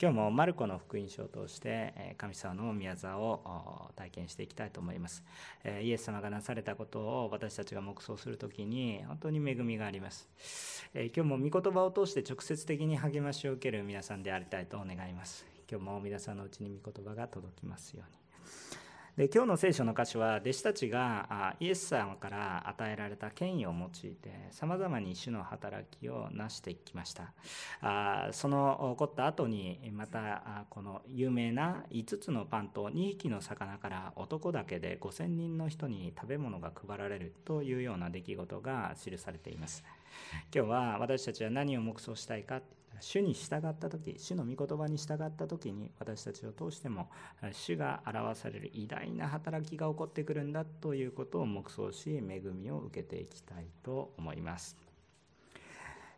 今日もマルコの福音書を通して神様の宮沢を体験していきたいと思います。イエス様がなされたことを私たちが黙想するときに本当に恵みがあります。今日も御言葉を通して直接的に励ましを受ける皆さんでありたいと願います。今日も皆さんのうちに御言葉が届きますように。で今日の聖書の箇所は弟子たちがイエス様から与えられた権威を用いてさまざまに主の働きを成してきました。あその起こった後にまたこの有名な5つのパンと2匹の魚から男だけで5000人の人に食べ物が配られるというような出来事が記されています。今日は私たちは何を黙想したいか主に従った時主の御言葉に従った時に私たちを通しても主が表される偉大な働きが起こってくるんだということを黙想し恵みを受けていきたいと思います、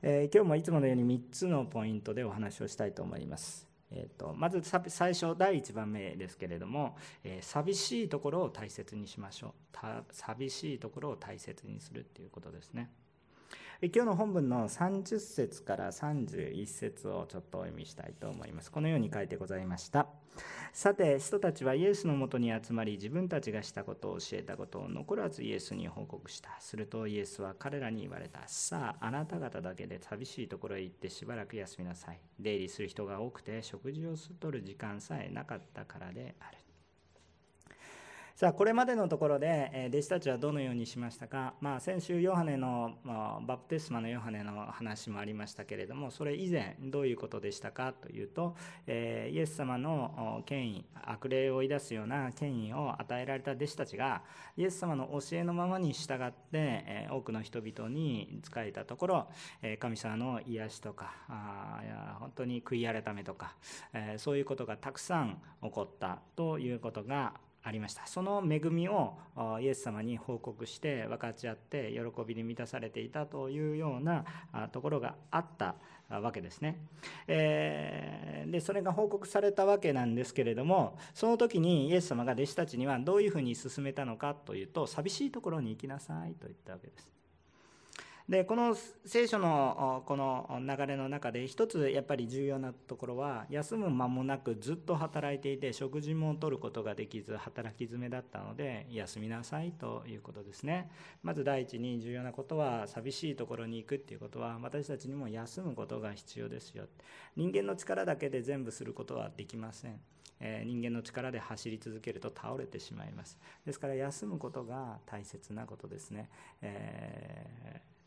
えー、今日もいつものように3つのポイントでお話をしたいと思います。えーと、まず最初第1番目ですけれども、えー、寂しいところを大切にしましょう。寂しいところを大切にするっていうことですね。今日の本文の30節から31節をちょっとお読みしたいと思います。このように書いてございました。さて、人たちはイエスのもとに集まり、自分たちがしたことを教えたことを残らずイエスに報告した。するとイエスは彼らに言われた。さあ、あなた方だけで寂しいところへ行ってしばらく休みなさい。出入りする人が多くて、食事をとる時間さえなかったからである。さあこれまでのところで弟子たちはどのようにしましたか、まあ、先週ヨハネの、バプテスマのヨハネの話もありましたけれどもそれ以前どういうことでしたかというと、え、イエス様の権威悪霊を追い出すような権威を与えられた弟子たちがイエス様の教えのままに従って、え、多くの人々に仕えたところ、え、神様の癒しとかあ本当に悔い改めとか、えそういうことがたくさん起こったということがありました。その恵みをイエス様に報告して分かち合って喜びに満たされていたというようなところがあったわけですね、でそれが報告されたわけなんですけれどもその時にイエス様が弟子たちにはどういうふうに進めたのかというと寂しいところに行きなさいと言ったわけです。でこの聖書のこの流れの中で一つやっぱり重要なところは休む間もなくずっと働いていて食事も取ることができず働き詰めだったので休みなさいということですね。まず第一に重要なことは寂しいところに行くっていうことは私たちにも休むことが必要ですよ。人間の力だけで全部することはできません。人間の力で走り続けると倒れてしまいます。ですから休むことが大切なことですね、えー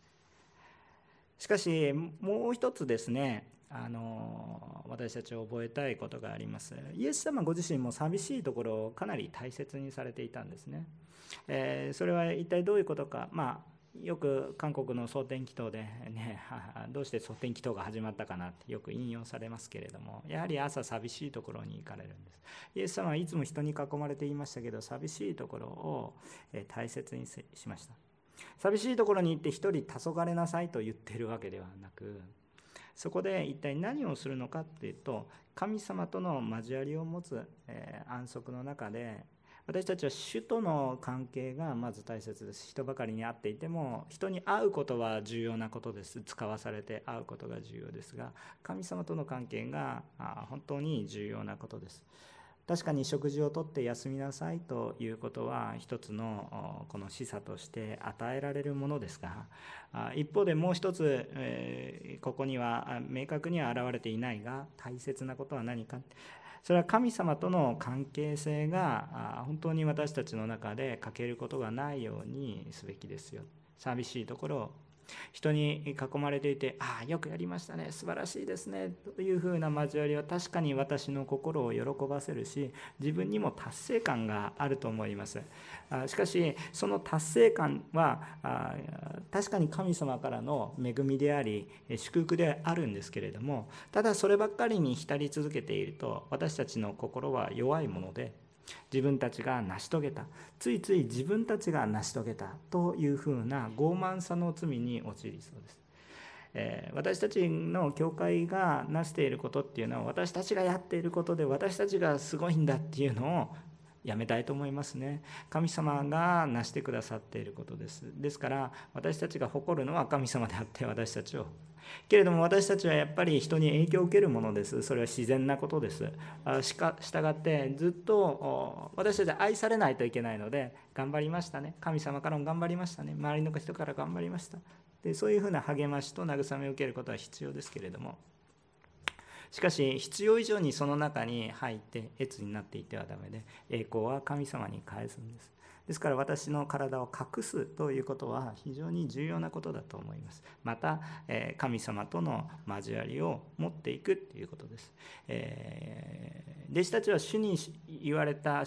しかしもう一つですねあの私たちを覚えたいことがあります。イエス様ご自身も寂しいところをかなり大切にされていたんですね、えー、それは一体どういうことか。まあよく韓国の蒼天祈祷でね どうして蒼天祈祷が始まったかなってよく引用されますけれどもやはり朝寂しいところに行かれるんです。イエス様はいつも人に囲まれていましたけど寂しいところを大切にしました。寂しいところに行って一人黄昏なさいと言ってるわけではなくそこで一体何をするのかっていうと神様との交わりを持つ、え安息の中で私たちは主との関係がまず大切です。人ばかりに会っていても人に会うことは重要なことです。使わされて会うことが重要ですが神様との関係が本当に重要なことです。確かに食事をとって休みなさいということは一つのこの示唆として与えられるものですが一方でもう一つここには明確には現れていないが大切なことは何か。それは神様との関係性が本当に私たちの中で欠けることがないようにすべきですよ。寂しいところ人に囲まれていて、ああ、よくやりましたね、素晴らしいですね、というふうな交わりは確かに私の心を喜ばせるし、自分にも達成感があると思います。しかし、その達成感は、確かに神様からの恵みであり、祝福であるんですけれども、ただそればっかりに浸り続けていると、私たちの心は弱いもので、自分たちが成し遂げた。ついつい自分たちが成し遂げたというふうな傲慢さの罪に陥りそうです、えー、私たちの教会が成していることっていうのは私たちがやっていることで私たちがすごいんだっていうのをやめたいと思いますね。神様が成してくださっていることです。ですから私たちが誇るのは神様であって私たちを。けれども私たちはやっぱり人に影響を受けるものです。それは自然なことです。しか従ってずっと私たちは愛されないといけないので頑張りましたね。神様からも頑張りましたね。周りの人から頑張りました。でそういうふうな励ましと慰めを受けることは必要ですけれども。しかし必要以上にその中に入って越になっていてはダメで栄光は神様に返すんです。ですから私の体を隠すということは非常に重要なことだと思います。また神様との交わりを持っていくということです、えー、弟子たちは主に言われた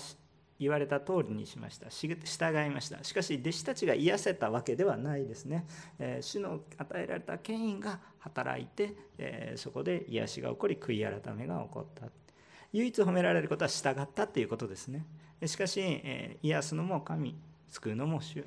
言われた通りにしました。従いました。しかし弟子たちが癒せたわけではないですね、えー、主の与えられた権威が働いて、えー、そこで癒しが起こり悔い改めが起こった。唯一褒められることは従ったということですね。しかし、えー、癒すのも神救うのも主。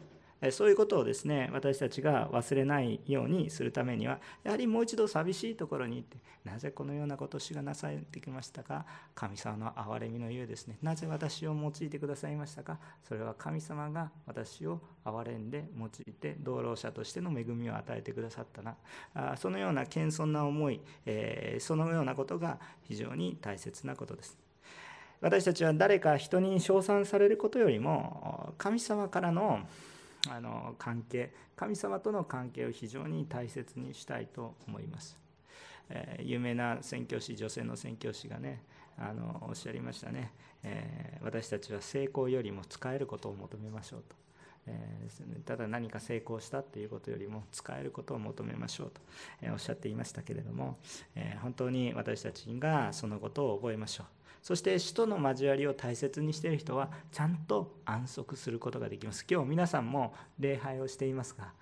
そういうことをですね私たちが忘れないようにするためにはやはりもう一度寂しいところに行ってなぜこのようなことを主がなされてきましたか？神様の憐れみのゆうですね。なぜ私を用いてくださいましたか？それは神様が私を憐れんで用いて道路者としての恵みを与えてくださったな。そのような謙遜な思い、そのようなことが非常に大切なことです。私たちは誰か人に称賛されることよりも神様からのあの関係神様との関係を非常に大切にしたいと思います、えー、有名な宣教師女性の宣教師がねあのおっしゃりましたね、えー、私たちは成功よりも使えることを求めましょうと、えー、ただ何か成功したっていうことよりも使えることを求めましょうと、えおっしゃっていましたけれども、え本当に私たちがそのことを覚えましょう。そして死との交わりを大切にしている人はちゃんと安息することができます。今日皆さんも礼拝をしていますが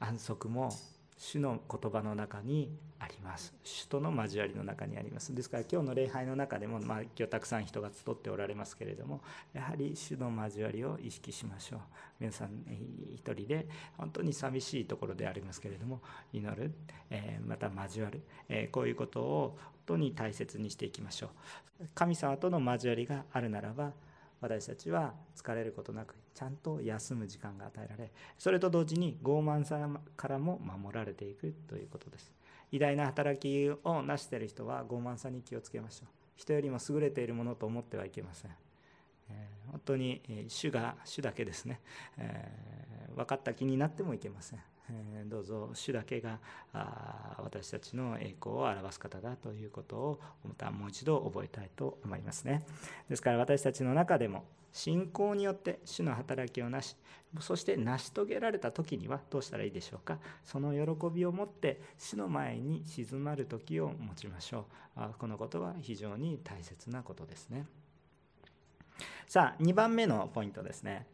安息も主の言葉の中にあります。主との交わりの中にあります。ですから今日の礼拝の中でも、まあ、今日たくさん人が集っておられますけれどもやはり主の交わりを意識しましょう。皆さん一人で本当に寂しいところでありますけれども祈る、え、また交わる、え、こういうことを当に大切にしていきましょう神様との交わりがあるならば私たちは疲れることなくちゃんと休む時間が与えられそれと同時に傲慢さからも守られていくということです。偉大な働きを成している人は傲慢さに気をつけましょう。人よりも優れているものと思ってはいけません、えー、本当に主が主だけですね、えー、分かった気になってもいけません。どうぞ主だけが私たちの栄光を表す方だということをまたもう一度覚えたいと思いますね。ですから私たちの中でも信仰によって主の働きをなしそして成し遂げられた時にはどうしたらいいでしょうか。その喜びを持って主の前に静まる時を持ちましょう。このことは非常に大切なことですね。さあ2番目のポイントですね。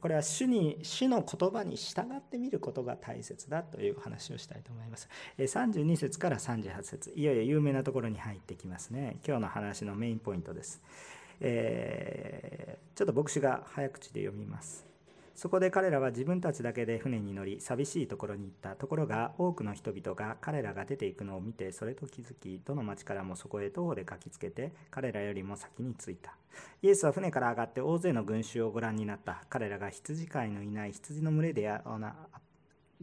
これは主に主の言葉に従ってみることが大切だという話をしたいと思います。32節から38節いよいよ有名なところに入ってきますね。今日の話のメインポイントです。ちょっと牧師が早口で読みます。そこで彼らは自分たちだけで船に乗り寂しいところに行った。ところが多くの人々が彼らが出ていくのを見てそれと気づきどの町からもそこへ徒歩で駆けつけて彼らよりも先に着いた。イエスは船から上がって大勢の群衆をご覧になった。彼らが羊飼いのいない羊の群れで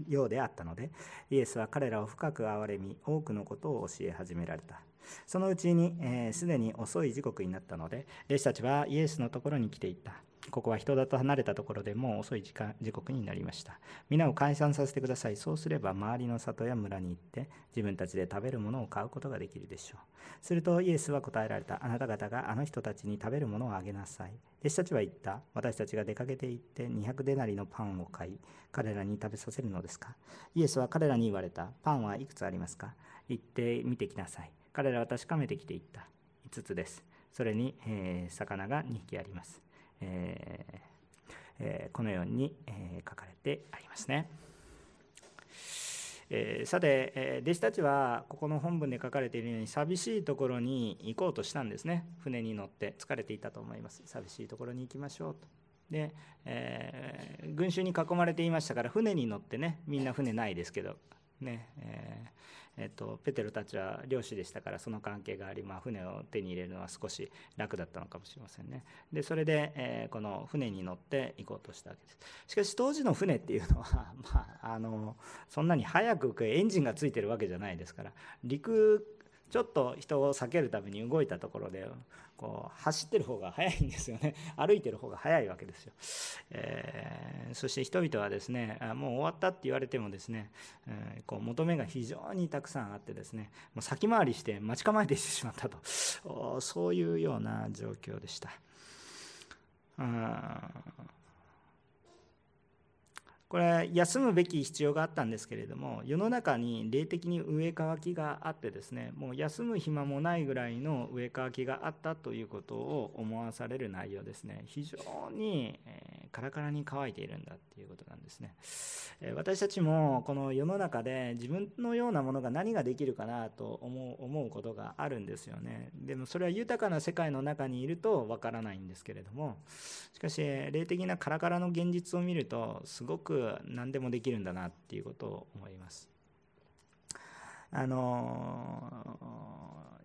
ようであったのでイエスは彼らを深く憐れみ多くのことを教え始められた。そのうちにすで、ー、に遅い時刻になったので弟子たちはイエスのところに来ていった。ここは人里離れたところでもう遅い時間時刻になりました。皆を解散させてください。そうすれば周りの里や村に行って自分たちで食べるものを買うことができるでしょう。するとイエスは答えられた。あなた方があの人たちに食べるものをあげなさい。弟子たちは言った。私たちが出かけて行って200デナリのパンを買い、彼らに食べさせるのですかイエスは彼らに言われた。パンはいくつありますか行って見てきなさい。彼らは確かめてきていった。5つです。それに、えー、魚が2匹あります。えーえー、このように、えー、書かれてありますね。えー、さて、え、弟子たちはここの本文で書かれているように寂しいところに行こうとしたんですね。船に乗って疲れていたと思います。寂しいところに行きましょうと。で、えー、群衆に囲まれていましたから船に乗ってねみんな船ないですけどね、ええっと、ペテロたちは漁師でしたからその関係があり、まあ、船を手に入れるのは少し楽だったのかもしれませんね。でそれで、えー、この船に乗って行こうとしたわけです。しかし当時の船っていうのは、まあ、あのそんなに早くエンジンがついてるわけじゃないですから陸ちょっと人を避けるために動いたところでこう走ってる方が早いんですよね。歩いてる方が早いわけですよ、えー、そして人々はですねもう終わったって言われてもですね、えー、こう求めが非常にたくさんあってですねもう先回りして待ち構えてしまったと。そういうような状況でした。これ休むべき必要があったんですけれども世の中に霊的に植え替きがあってですねもう休む暇もないぐらいの植え替きがあったということを思わされる内容ですね。非常に、えカラカラに乾いているんだっていうことなんですね、え私たちもこの世の中で自分のようなものが何ができるかなと思う思うことがあるんですよね。でもそれは豊かな世界の中にいるとわからないんですけれどもしかし霊的なカラカラの現実を見るとすごく何でもできるんだなっていうことを思います。あの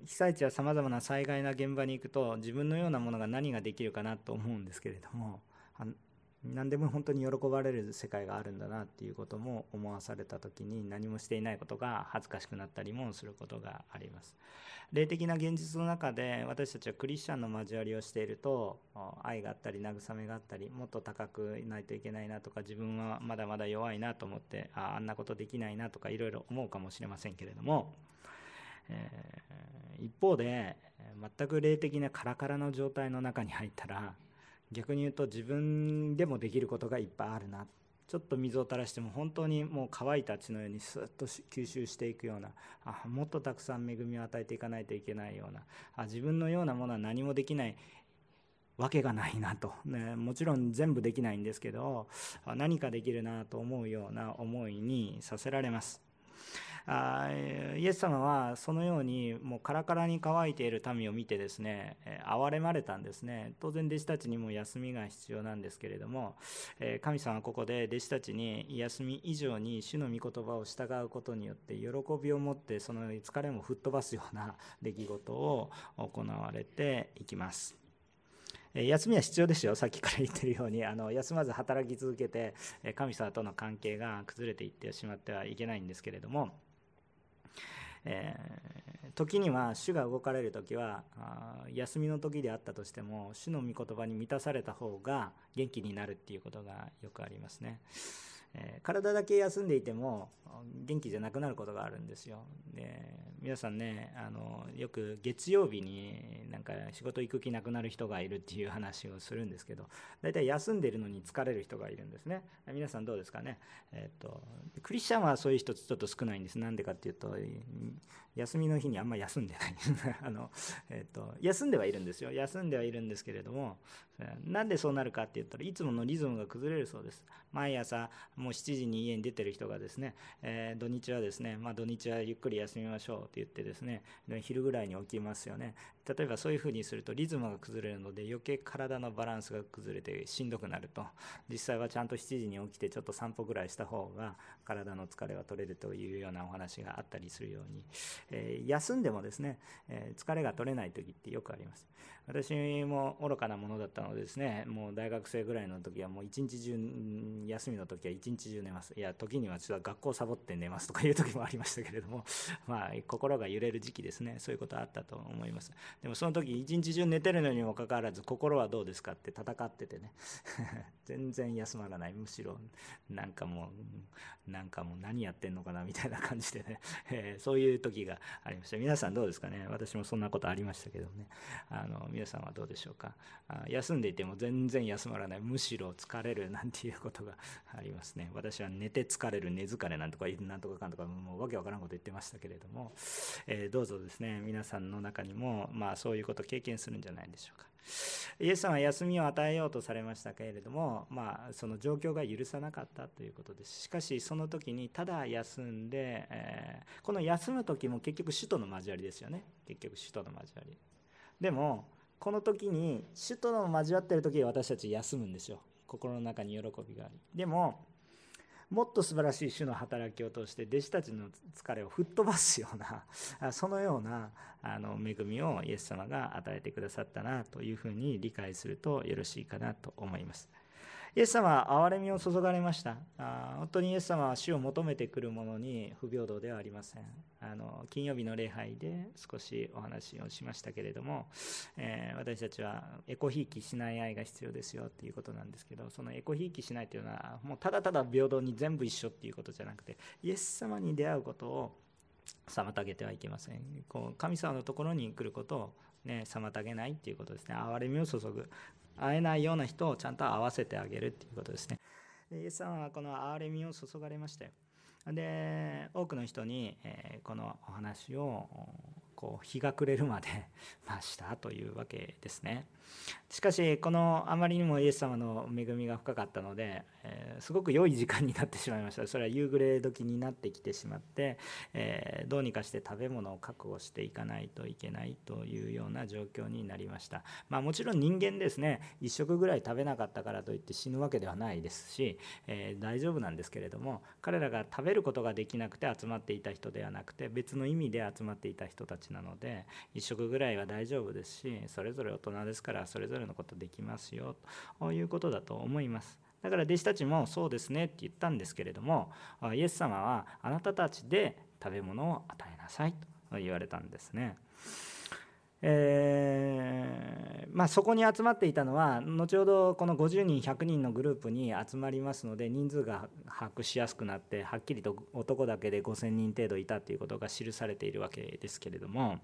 被災地はさまざまな災害な現場に行くと自分のようなものが何ができるかなと思うんですけれども何でも本当に喜ばれる世界があるんだなっていうことも思わされた時に何もしていないことが恥ずかしくなったりもすることがあります。霊的な現実の中で私たちはクリスチャンの交わりをしていると愛があったり慰めがあったりもっと高くいないといけないなとか自分はまだまだ弱いなと思ってああんなことできないなとかいろいろ思うかもしれませんけれども、えー、一方で全く霊的なカラカラの状態の中に入ったら逆に言うと自分でもできることがいっぱいあるな。ちょっと水を垂らしても本当にもう乾いた血のようにスッと吸収していくような。あもっとたくさん恵みを与えていかないといけないような。あ自分のようなものは何もできないわけがないなと、ね、もちろん全部できないんですけど何かできるなと思うような思いにさせられます。あイエス様はそのようにもうカラカラに乾いている民を見てですね憐れまれたんですね当然弟子たちにも休みが必要なんですけれども神様はここで弟子たちに休み以上に主の御言葉を従うことによって喜びを持ってその疲れも吹っ飛ばすような 出来事を行われていきます。休みは必要ですよ、さっきから言ってるように、あの休まず働き続けて、神様との関係が崩れていってしまってはいけないんですけれども、えー、時には主が動かれる時は休みの時であったとしても主の御言葉に満たされた方が元気になるっていうことがよくありますね。え、体だけ休んでいても元気じゃなくなることがあるんですよ。で皆さんねあのよく月曜日になんか仕事行く気なくなる人がいるっていう話をするんですけど大体休んでるのに疲れる人がいるんですね。皆さんどうですかね、えっと、クリスチャンはそういう人ちょっと少ないんです。なんでかっていうと休みの日にあんま休んでない。あの、えーと休んではいるんですよ。休んではいるんですけれどもなんでそうなるかって言ったらいつものリズムが崩れるそうです。毎朝もう7時に家に出てる人がですね、えー、土日はですね、まあ、土日はゆっくり休みましょうって言ってですね昼ぐらいに起きますよね。例えばそういうふうにするとリズムが崩れるので余計体のバランスが崩れてしんどくなると。実際はちゃんと7時に起きてちょっと散歩ぐらいした方が体の疲れは取れるというようなお話があったりするように、えー、休んでもですね、えー、疲れが取れない時ってよくあります。私も愚かなものだったのでですねもう大学生ぐらいの時はもう一日中休みの時は一日中寝ます。いや時にはちょっと学校サボって寝ますとかいう時もありましたけれどもまあ心が揺れる時期ですね。そういうことあったと思います。でもその時一日中寝てるのにもかかわらず心はどうですかって戦っててね。全然休まらない。むしろなんかもうなんかもう何やってんのかなみたいな感じでね、えー、そういう時がありました。皆さんどうですかね？私もそんなことありましたけどね。あの皆さんはどうでしょうか？あ休んでいても全然休まらない。むしろ疲れるなんていうことがありますね。私は寝て疲れる寝疲れなんとかなんとかかんとかもうわけわからんこと言ってましたけれども、えー、どうぞですね。皆さんの中にもまあそういうことを経験するんじゃないでしょうかイエスさんは休みを与えようとされましたけれども、まあ、その状況が許さなかったということです。しかし、その時にただ休んで、えー、この休む時も結局、首都の交わりですよね。結局、首都の交わり。でも、この時に主との交わってる時私たち休むんですよ心の中に喜びがありでももっと素晴らしい主の働きを通して弟子たちの疲れを吹っ飛ばすようなそのようなあの恵みをイエス様が与えてくださったなというふうに理解するとよろしいかなと思います。イエス様は憐れみを注がれました。本当にイエス様は死を求めてくるものに不平等ではありません。あの金曜日の礼拝で少しお話をしましたけれども、えー、私たちはエコひいきしない愛が必要ですよっていうことなんですけどそのエコひいきしないというのはもうただただ平等に全部一緒っていうことじゃなくてイエス様に出会うことを妨げてはいけません。こう神様のところに来ることをね、妨げないっていうことですね。憐れみを注ぐ。会えないような人をちゃんと合わせてあげるっていうことですね。イエス様はこの憐れみを注がれましたよで多くの人に、えこのお話をこう日が暮れるまで ましたというわけですね。しかしこのあまりにもイエス様の恵みが深かったので、えー、すごく良い時間になってしまいました。それは夕暮れ時になってきてしまって、えー、どうにかして食べ物を確保していかないといけないというような状況になりました。まあもちろん人間ですね1食ぐらい食べなかったからといって死ぬわけではないですし、えー、大丈夫なんですけれども彼らが食べることができなくて集まっていた人ではなくて別の意味で集まっていた人たちなので1食ぐらいは大丈夫ですしそれぞれ大人ですからからそれぞれのことできますよということだと思います。だから弟子たちもそうですねって言ったんですけれどもイエス様はあなたたちで食べ物を与えなさいと言われたんですね。えー、まあ、そこに集まっていたのは後ほどこの50人100人のグループに集まりますので人数が把握しやすくなってはっきりと男だけで5,000人程度いたということが記されているわけですけれども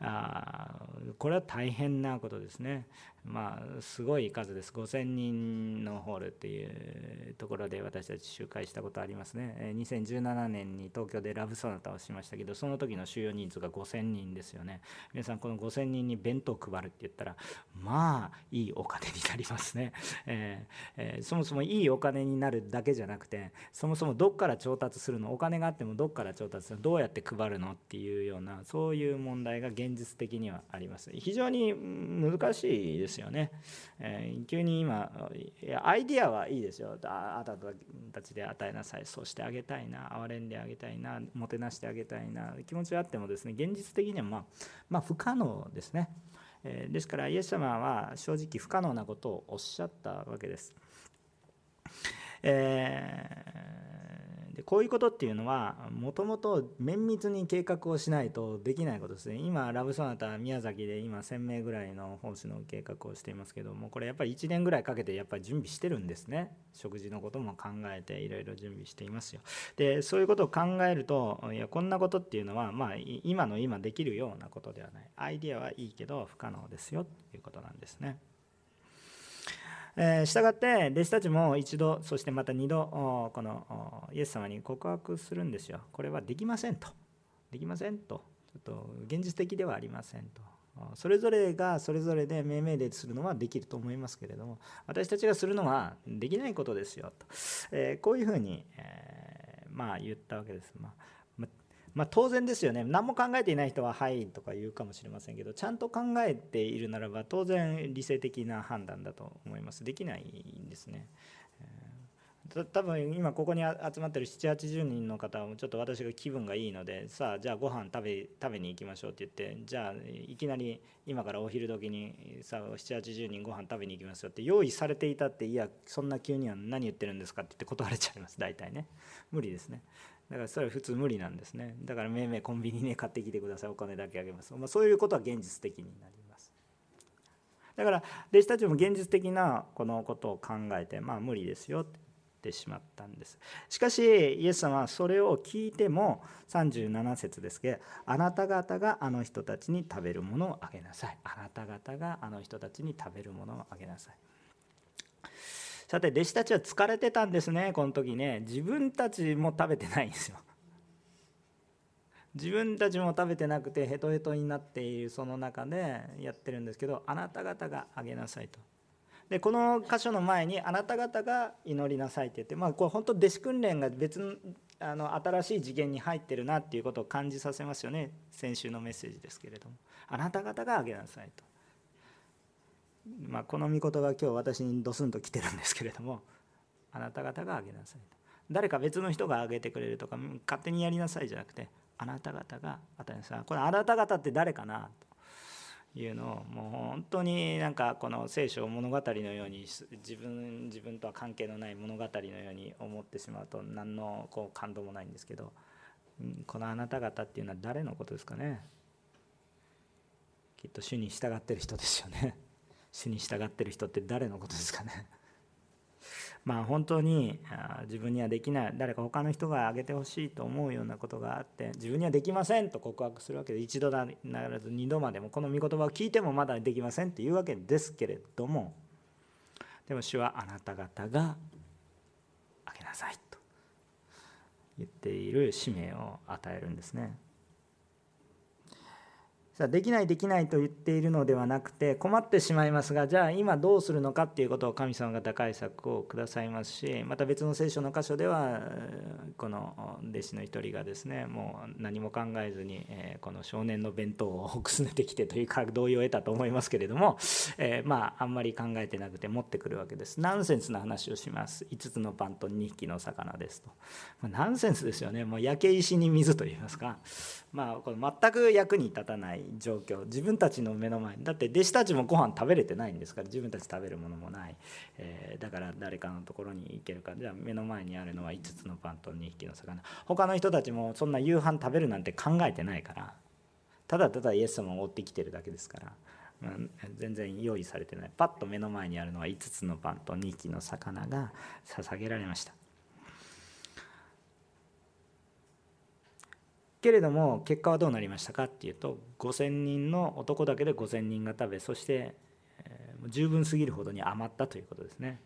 あこれは大変なことですね。まあ、すごい数です。5000人のホールっていうところで私たち集会したことありますね。2017年に東京でラブソナタをしましたけど、その時の収容人数が5000人ですよね。皆さん、この5000人に弁当を配るって言ったら、まあ、いいお金になりますね。えーえー、そもそもいいお金になるだけじゃなくて、そもそもどっから調達するの、お金があってもどっから調達するの、どうやって配るの？っていうような、そういう問題が現実的にはあります。非常に難しいですですよね。えー、急に今アイディアはいいですよあなたたちで与えなさいそうしてあげたいな憐れんであげたいなもてなしてあげたいな気持ちはあってもですね現実的にはまあ、まあ、不可能ですね。えー、ですからイエス様は正直不可能なことをおっしゃったわけです。えーでこういうことっていうのはもともと綿密に計画をしないとできないことですね。今ラブソナタ宮崎で今1000名ぐらいの奉仕の計画をしていますけどもこれやっぱり1年ぐらいかけてやっぱり準備してるんですね。食事のことも考えていろいろ準備していますよ。でそういうことを考えるといやこんなことっていうのはまあ今の今できるようなことではない。アイデアはいいけど不可能ですよということなんですね。え、したがって弟子たちも一度そしてまた二度このイエス様に告白するんですよ。これはできませんと。できませんと。ちょっと現実的ではありませんと。それぞれがそれぞれで命名でするのはできると思いますけれども私たちがするのはできないことですよと、え、こういうふうに、え、まあ言ったわけです、まあまあ、当然ですよね。何も考えていない人は「はい」とか言うかもしれませんけどちゃんと考えているならば当然理性的な判断だと思います。できないんですね。多分今ここに集まってる780人の方はちょっと私が気分がいいのでさあじゃあご飯食べ食べに行きましょうって言ってじゃあいきなり今からお昼時にさあ780人ご飯食べに行きますよって用意されていたっていやそんな急には何言ってるんですかって言って断れちゃいます。大体ね。無理ですね。だからそれは普通無理なんですね。だからめいめいコンビニね買ってきてください。お金だけあげます、まあ、そういうことは現実的になります。だから弟子たちも現実的なこのことを考えてまあ無理ですよって言ってしまったんです。しかしイエス様はそれを聞いても37節ですけどあなた方があの人たちに食べるものをあげなさい。あなた方があの人たちに食べるものをあげなさい。さて弟子たちは疲れてたんですねこの時ね。自分たちも食べてないんですよ。自分たちも食べてなくてヘトヘトになっているその中でやってるんですけどあなた方があげなさいと。でこの箇所の前にあなた方が祈りなさいって言ってまあこれ本当弟子訓練が別のあの新しい次元に入ってるなっていうことを感じさせますよね。先週のメッセージですけれども。あなた方があげなさいと。まあ、この御言葉が今日私にドスンと来てるんですけれどもあなた方があげなさいと。誰か別の人があげてくれるとか勝手にやりなさいじゃなくてあなた方が与えなさいこれあなた方って誰かなというのをもう本当になんかこの聖書を物語のように自分自分とは関係のない物語のように思ってしまうと何のこう感動もないんですけどこのあなた方っていうのは誰のことですかね。きっと主に従ってる人ですよね。主に従ってる人って誰のことですかね？まあ本当に自分にはできない誰か他の人があげてほしいと思うようなことがあって自分にはできませんと告白するわけで一度ならず二度までもこの御言葉を聞いてもまだできませんっていうわけですけれどもでも主はあなた方があげなさいと言っている使命を与えるんですね。さできないできないと言っているのではなくて困ってしまいますがじゃあ今どうするのかっていうことを神様が打開策をくださいますしまた別の聖書の箇所ではこの弟子の一人がですねもう何も考えずにこの少年の弁当をくすねてきてというか同意を得たと思いますけれども、えまああんまり考えてなくて持ってくるわけです。ナンセンスな話をします。5つのパンと2匹の魚ですと、ナンセンスですよね。もう焼け石に水といいますか。まあこれ全く役に立たない状況自分たちの目の前だって弟子たちもご飯食べれてないんですから自分たち食べるものもない、えー、だから誰かのところに行けるかじ。ゃあ目の前にあるのは5つのパンと2匹の魚。他の人たちもそんな夕飯食べるなんて考えてないから。ただただイエス様を追ってきてるだけですから。うん、全然用意されてない。パッと目の前にあるのは5つのパンと2匹の魚が捧げられました。けれども結果はどうなりましたかっていうと5,000人の男だけで5,000人が食べそして、十分すぎるほどに余ったということですね。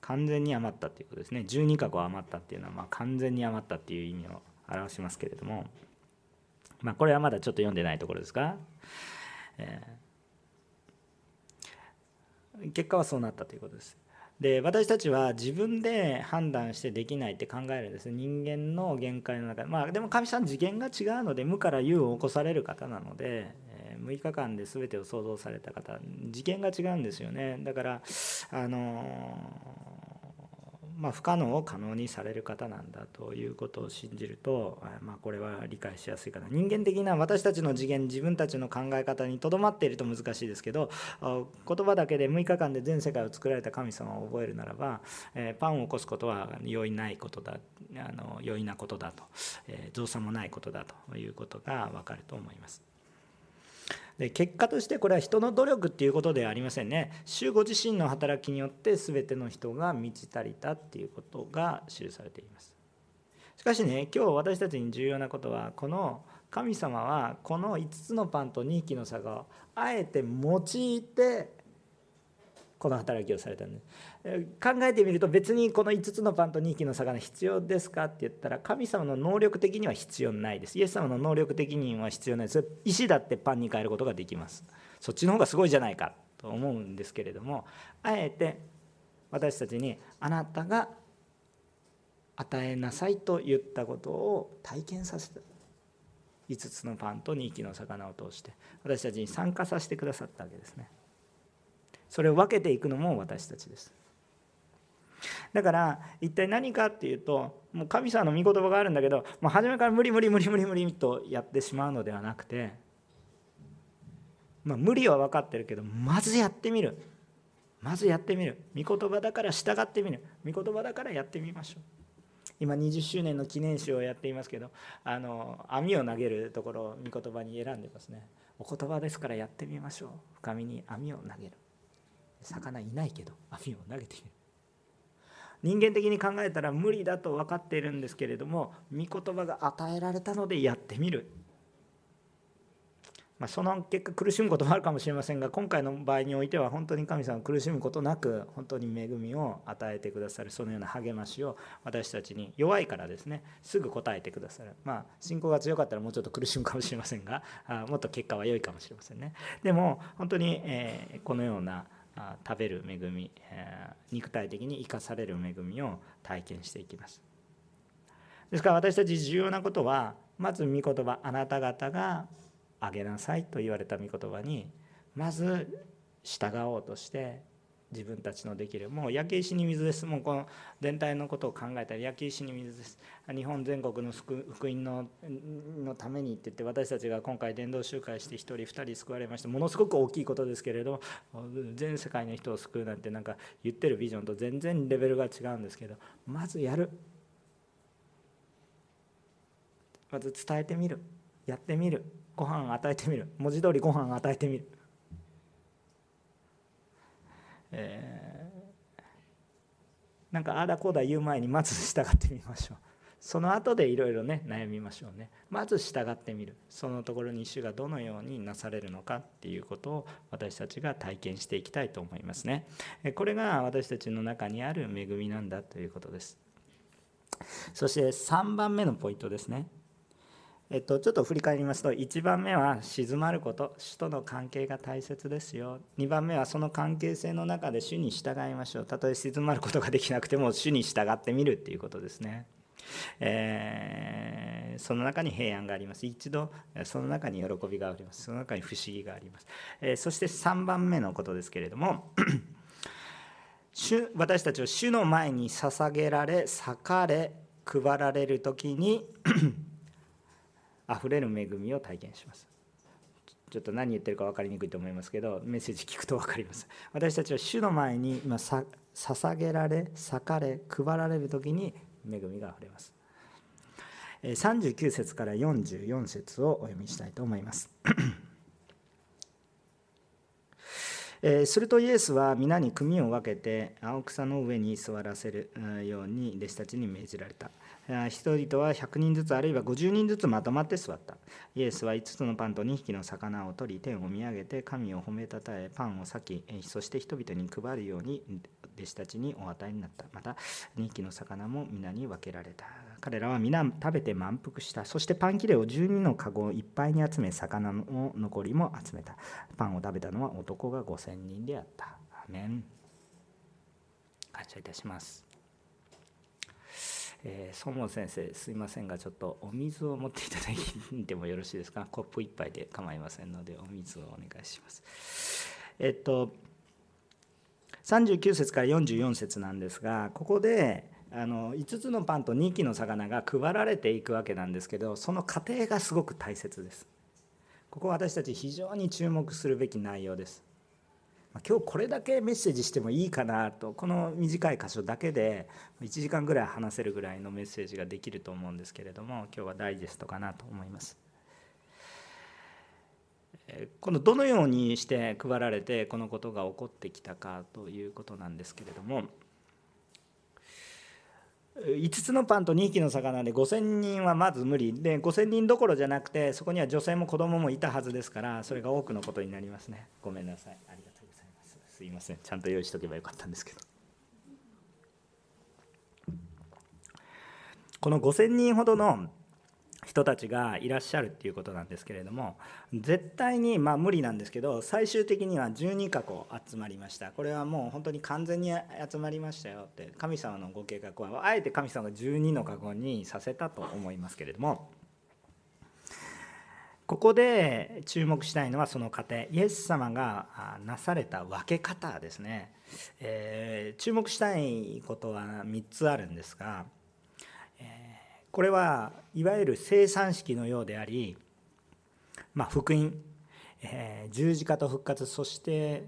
完全に余ったということですね。12か5余ったっていうのはまあ完全に余ったっていう意味を表しますけれどもまあこれはまだちょっと読んでないところですが、えー、結果はそうなったということです。で私たちは自分で判断してできないって考えるんです。人間の限界の中で。まあでも神様次元が違うので無から有を起こされる方なのでえ6日間で全てを想像された方。次元が違うんですよね。だからあのまあ、不可能を可能にされる方なんだということを信じると、まあ、これは理解しやすいかな人間的な私たちの次元自分たちの考え方にとどまっていると難しいですけど言葉だけで6日間で全世界を作られた神様を覚えるならば、えパンを起こすことは容易ないことだあの容易なことだと、え造作もないことだということが分かると思います。で結果としてこれは人の努力っていうことではありませんね。主ご自身の働きによって全ての人が満ち足りたっていうことが記されています。しかしね今日私たちに重要なことはこの神様はこの5つのパンと2匹の差があえて用いてこの働きをされたんで考えてみると別にこの5つのパンと2匹の魚必要ですかって言ったら神様の能力的には必要ないです。イエス様の能力的には必要。ないです石だってパンに変えることができますそっちの方がすごいじゃないかと思うんですけれどもあえて私たちにあなたが与えなさいと言ったことを体験させた。5つのパンと2匹の魚を通して私たちに参加させてくださったわけですね。それを分けていくのも私たちです。だから一体何かっていうともう神様の御言葉があるんだけどもう初めから無理無理無理無理無理とやってしまうのではなくてまあ無理は分かってるけどまずやってみる。まずやってみる。御言葉だから従ってみる。御言葉だからやってみましょう。今20周年の記念誌をやっていますけどあの網を投げるところを御言葉に選んでますね。お言葉ですからやってみましょう。深みに網を投げる。魚いないけど網を投げている。人間的に考えたら無理だと分かっているんですけれども御言葉が与えられたのでやってみる、まあ、その結果苦しむこともあるかもしれませんが今回の場合においては本当に神様苦しむことなく本当に恵みを与えてくださるそのような励ましを私たちに弱いからですねすぐ答えてくださる。まあ信仰が強かったらもうちょっと苦しむかもしれませんがあもっと結果は良いかもしれませんね。でも本当に、えこのような食べる恵み肉体的に生かされる恵みを体験していきます。ですから私たち重要なことはまず御言葉あなた方があげなさいと言われた御言葉にまず従おうとして自分たちのできる。もう焼け石に水です。もうこの全体のことを考えたら焼け石に水です。日本全国の福音ののためにって言って私たちが今回伝道集会して1人2人救われましたものすごく大きいことですけれど全世界の人を救うなんてなんか言ってるビジョンと全然レベルが違うんですけどまずやる。まず伝えてみる。やってみる。ご飯与えてみる。文字通りご飯与えてみる。えー、なんかあだこうだ言う前にまず従ってみましょう。その後でいろいろね悩みましょうね。まず従ってみる。そのところに主がどのようになされるのかっていうことを私たちが体験していきたいと思いますね。これが私たちの中にある恵みなんだということです。そして3番目のポイントですね。えっと、ちょっと振り返りますと1番目は静まること主との関係が大切ですよ。2番目はその関係性の中で主に従いましょう。たとえ静まることができなくても主に従ってみるっていうことですね、えー、その中に平安があります。一度その中に喜びがあります。その中に不思議があります、えー、そして3番目のことですけれども主私たちは主の前に捧げられ裂かれ配られる時にあふれる恵みを体験します。ちょっと何言ってるか分かりにくいと思いますけどメッセージ聞くと分かります。私たちは主の前に今捧げられ裂かれ配られる時に恵みがあふれます。39節から44節をお読みしたいと思います。するとイエスは皆に組を分けて青草の上に座らせるように弟子たちに命じられた。人々は100人ずつあるいは50人ずつまとまって座った。イエスは5つのパンと2匹の魚を取り天を見上げて神を褒めたたえパンを裂きそして人々に配るように弟子たちにお与えになった。また2匹の魚も皆に分けられた。彼らは皆食べて満腹した。そしてパン切れを12の籠いっぱいに集め魚の残りも集めた。パンを食べたのは男が5000人であった。アメン。感謝いたします。えー、総門先生すいませんがちょっとお水を持っていただいてもよろしいですか？コップ1杯で構いませんのでお水をお願いします。えっと39節から44節なんですがここであの5つのパンと2匹の魚が配られていくわけなんですけどその過程がすごく大切です。ここ私たち非常に注目するべき内容です。今日これだけメッセージしてもいいかなとこの短い箇所だけで1時間ぐらい話せるぐらいのメッセージができると思うんですけれども今日はダイジェストかなと思います。このどのようにして配られてこのことが起こってきたかということなんですけれども5つのパンと2匹の魚で5000人はまず無理。で5000人どころじゃなくてそこには女性も子供もいたはずですからそれが多くのことになりますね。ごめんなさい。ありがとう。すいません。ちゃんと用意しとけばよかったんですけど。この5000人ほどの人たちがいらっしゃるっていうことなんですけれども絶対にまあ無理なんですけど最終的には12カ国集まりました。これはもう本当に完全に集まりましたよって神様のご計画はあえて神様が12のカ国にさせたと思いますけれどもここで注目したいのはその過程。イエス様がなされた分け方ですね、えー、注目したいことは3つあるんですがえこれはいわゆる生産式のようであり、まあ、福音、えー、十字架と復活そして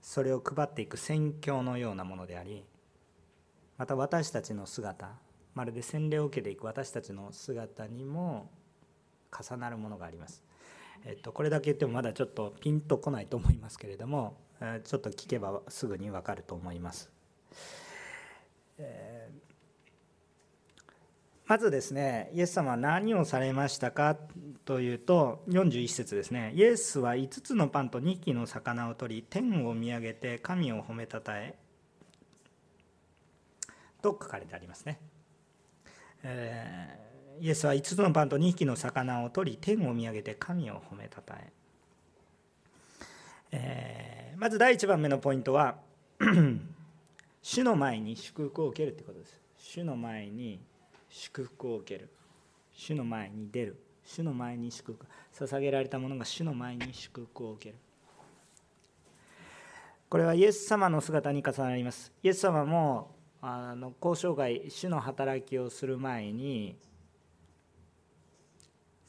それを配っていく宣教のようなものでありまた私たちの姿まるで洗礼を受けていく私たちの姿にも重なるものがあります。えっと、これだけ言ってもまだちょっとピンとこないと思いますけれどもちょっと聞けばすぐに分かると思います。えーまずですねイエス様は何をされましたかというと41節ですねイエスは5つのパンと2匹の魚を取り天を見上げて神を褒めたたえと書かれてありますね、えー、イエスは5つのパンと2匹の魚を取り天を見上げて神を褒めたたえ。えー、まず第1番目のポイントは 主の前に祝福を受けるということです。主の前に祝福を受ける。主の前に出る。主の前に祝福。捧げられたものが主の前に祝福を受ける。これはイエス様の姿に重なります。イエス様もあの交渉外主の働きをする前に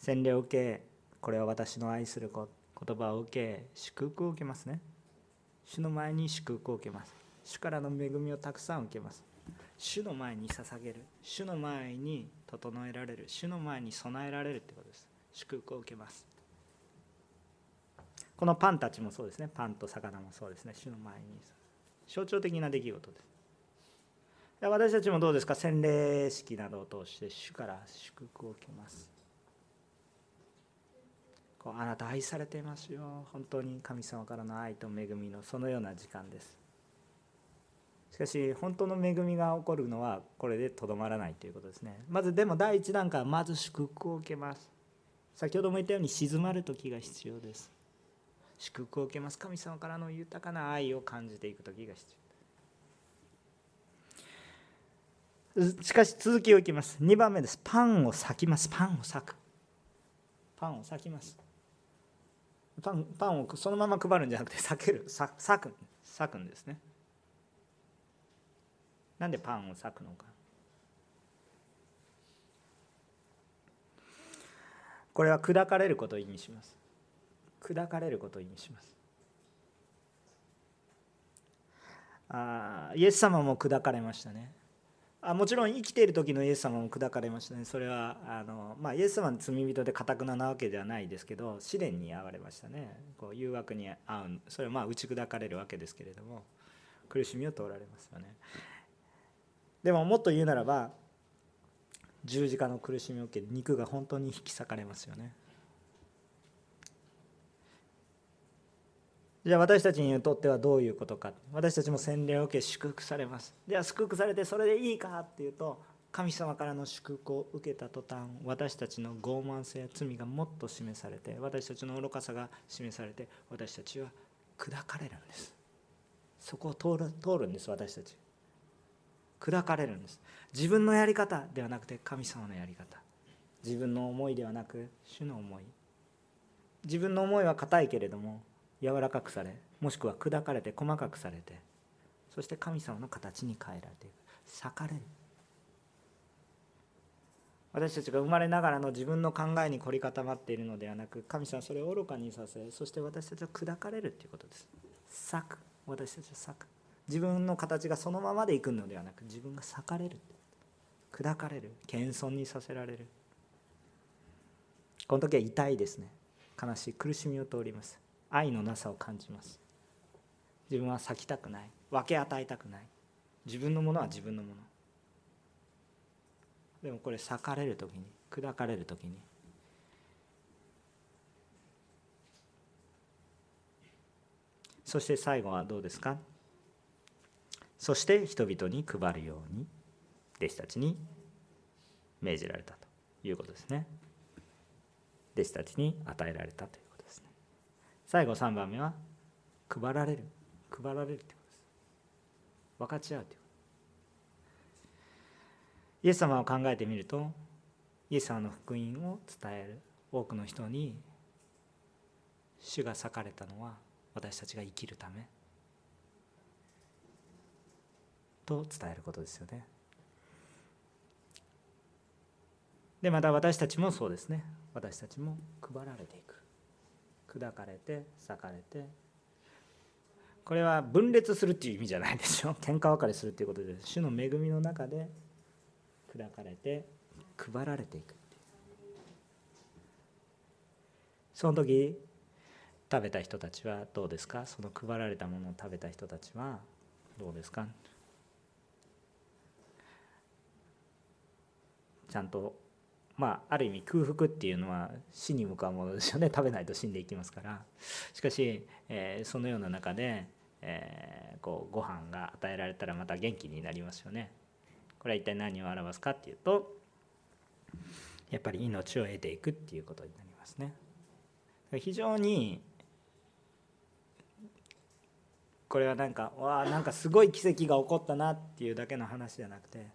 洗礼を受けこれは私の愛する言葉を受け祝福を受けますね。主の前に祝福を受けます。主からの恵みをたくさん受けます。主の前に捧げる。主の前に整えられる。主の前に備えられるってことです。祝福を受けます。このパンたちもそうですね。パンと魚もそうですね。主の前に。象徴的な出来事です。私たちもどうですか？洗礼式などを通して主から祝福を受けます。こうあなた愛されていますよ。本当に神様からの愛と恵みのそのような時間です。しかし本当の恵みが起こるのはこれでとどまらないということですね。まずでも第一段階はまず祝福を受けます。先ほども言ったように静まる時が必要です。祝福を受けます。神様からの豊かな愛を感じていく時が必要。しかし続きをいきます。2番目です。パンを裂きます。パンを裂く。パンを裂きます。パンパンをそのまま配るんじゃなくて裂ける裂く裂くんですね。なんでパンを裂くのか。これは砕かれることを意味します。砕かれることを意味します。あイエス様も砕かれましたね。あもちろん生きている時のイエス様も砕かれましたね。それはあの、まあ、イエス様の罪人でかたくななわけではないですけど試練に遭われましたね。こう誘惑に遭うそれはまあ打ち砕かれるわけですけれども苦しみを通られますよね。でももっと言うならば十字架の苦しみを受け肉が本当に引き裂かれますよね。じゃあ私たちにとってはどういうことか。私たちも洗礼を受け祝福されます。では祝福されてそれでいいかっていうと神様からの祝福を受けた途端私たちの傲慢性や罪がもっと示されて私たちの愚かさが示されて私たちは砕かれるんです。そこを通る通るんです私たち。砕かれるんです。自分のやり方ではなくて神様のやり方。自分の思いではなく主の思い。自分の思いは固いけれども柔らかくされもしくは砕かれて細かくされてそして神様の形に変えられていく。裂かれる。私たちが生まれながらの自分の考えに凝り固まっているのではなく神様それを愚かにさせそして私たちは砕かれるということです。裂く。私たちは裂く。自分の形がそのままでいくのではなく自分が裂かれる。砕かれる。謙遜にさせられる。この時は痛いですね。悲しい。苦しみを通ります。愛のなさを感じます。自分は咲きたくない。分け与えたくない。自分のものは自分のもの。でもこれ裂かれる時に砕かれる時にそして最後はどうですか？そして人々に配るように弟子たちに命じられたということですね。弟子たちに与えられたという。最後3番目は配られる。配られるということです。分かち合うというイエス様を考えてみるとイエス様の福音を伝える。多くの人に主が裂かれたのは私たちが生きるため。と伝えることですよね。でまた私たちもそうですね。私たちも配られていく。砕かれて裂かれて。これは分裂するっていう意味じゃないでしょ。喧嘩別れするっていうことで主の恵みの中で砕かれて配られていくその時食べた人たちはどうですか？その配られたものを食べた人たちはどうですか？ちゃんとまあ、ある意味空腹っていうのは死に向かうものですよね。食べないと死んでいきますから。しかし、えー、そのような中で、えー、こうご飯が与えられたらまた元気になりますよね。これは一体何を表すかっていうとやっぱり命を得ていくっていうことになりますね。非常にこれはなんかわあなんかすごい奇跡が起こったなっていうだけの話じゃなくて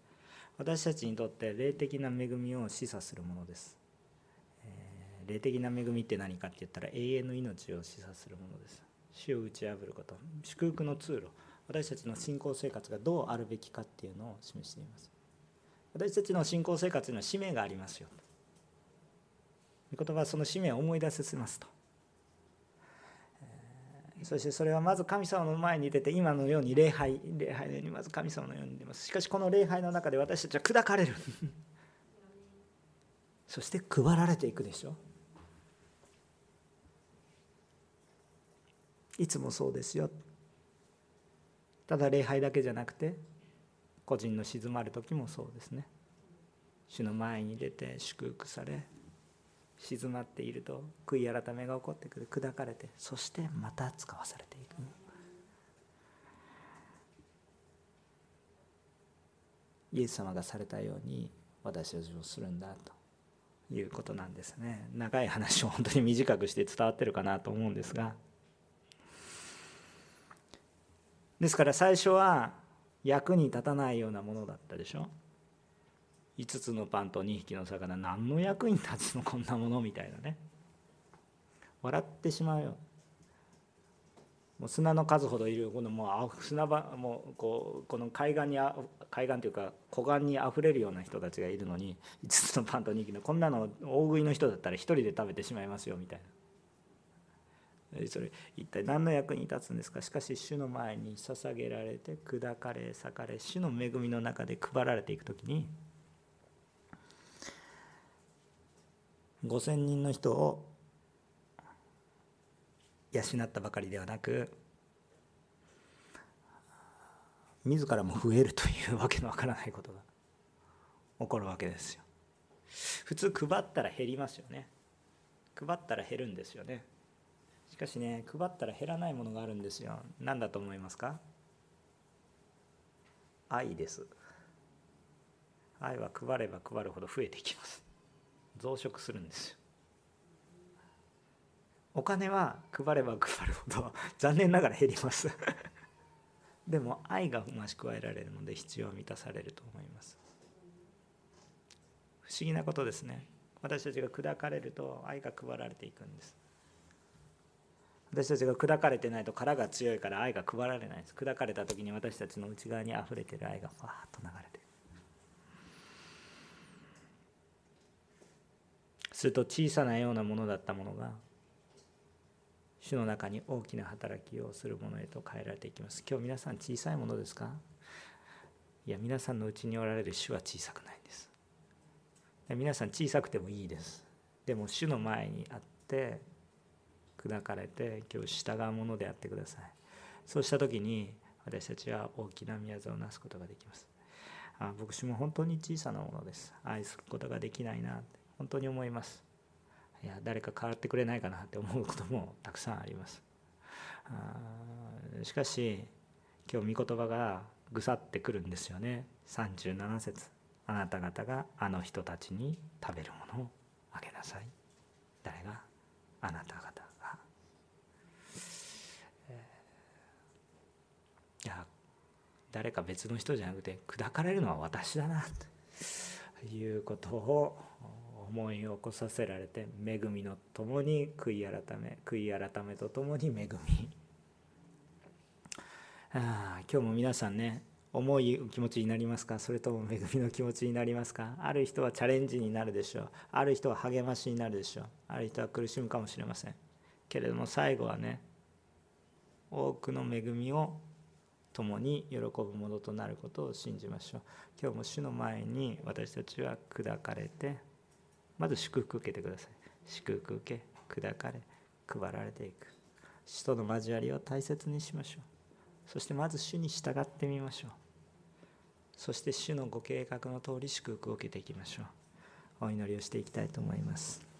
私たちにとって霊的な恵みを示唆するものです、えー、霊的な恵みって何かって言ったら永遠の命を示唆するものです。主を打ち破ること。祝福の通路。私たちの信仰生活がどうあるべきかっていうのを示しています。私たちの信仰生活には使命がありますよ。御言葉はその使命を思い出させますと。そしてそれはまず神様の前に出て今のように礼拝礼拝のようにまず神様のように出ます。しかしこの礼拝の中で私たちは砕かれる。そして配られていくでしょ。いつもそうですよ。ただ礼拝だけじゃなくて個人の静まる時もそうですね。主の前に出て祝福され静まっていると悔い改めが起こってくる。砕かれてそしてまた使わされていく。イエス様がされたように私たちもするんだと。いうことなんですね。長い話を本当に短くして伝わってるかなと思うんですが。ですから最初は役に立たないようなものだったでしょ。5つのパンと2匹の魚何の役に立つのこんなものみたいなね。笑ってしまうよ。もう砂の数ほどいるこのもう砂場もうこうこの海岸にあ海岸というか湖岸にあふれるような人たちがいるのに5つのパンと2匹のこんなの大食いの人だったら1人で食べてしまいますよみたいな。それ一体何の役に立つんですか？しかし主の前に捧げられて砕かれ裂かれ主の恵みの中で配られていく時に5,000人の人を養ったばかりではなく自らも増えるというわけのわからないことが起こるわけですよ。普通配ったら減りますよね。配ったら減るんですよね。しかしね配ったら減らないものがあるんですよ何だと思いますか？愛です愛は配れば配るほど増えていきます増殖するんですよ。お金は配れば配るほど残念ながら減ります。でも愛が増し加えられるので必要は満たされると思います。不思議なことですね。私たちが砕かれると愛が配られていくんです。私たちが砕かれてないと殻が強いから愛が配られないです。砕かれた時に私たちの内側にあふれてる愛がファーッと流れてすると小さなようなものだったものが主の中に大きな働きをするものへと変えられていきます。今日皆さん小さいものですか？いや皆さんのうちにおられる主は小さくないんです。皆さん小さくてもいいです。でも主の前にあって砕かれて今日従うものであってください。そうした時に私たちは大きな宮沢をなすことができます。あ牧師も本当に小さなものです。愛することができないなって。本当に思います。いや誰か変わってくれないかなって思うこともたくさんあります。あしかし今日御言葉がぐさってくるんですよね。37節。あなた方があの人たちに食べるものをあげなさい。誰があなた方いや誰か別の人じゃなくて砕かれるのは私だなということを思い起こさせられて恵みのともに悔い改め悔い改めとともに恵み。あ今日も皆さんね重い気持ちになりますか？それとも恵みの気持ちになりますか？ある人はチャレンジになるでしょう。ある人は励ましになるでしょう。ある人は苦しむかもしれません。けれども最後はね多くの恵みを共に喜ぶものとなることを信じましょう。今日も主の前に私たちは砕かれてまず祝福受けてください。祝福受け砕かれ配られていく。死との交わりを大切にしましょう。そしてまず主に従ってみましょう。そして主のご計画の通り祝福を受けていきましょう。お祈りをしていきたいと思います。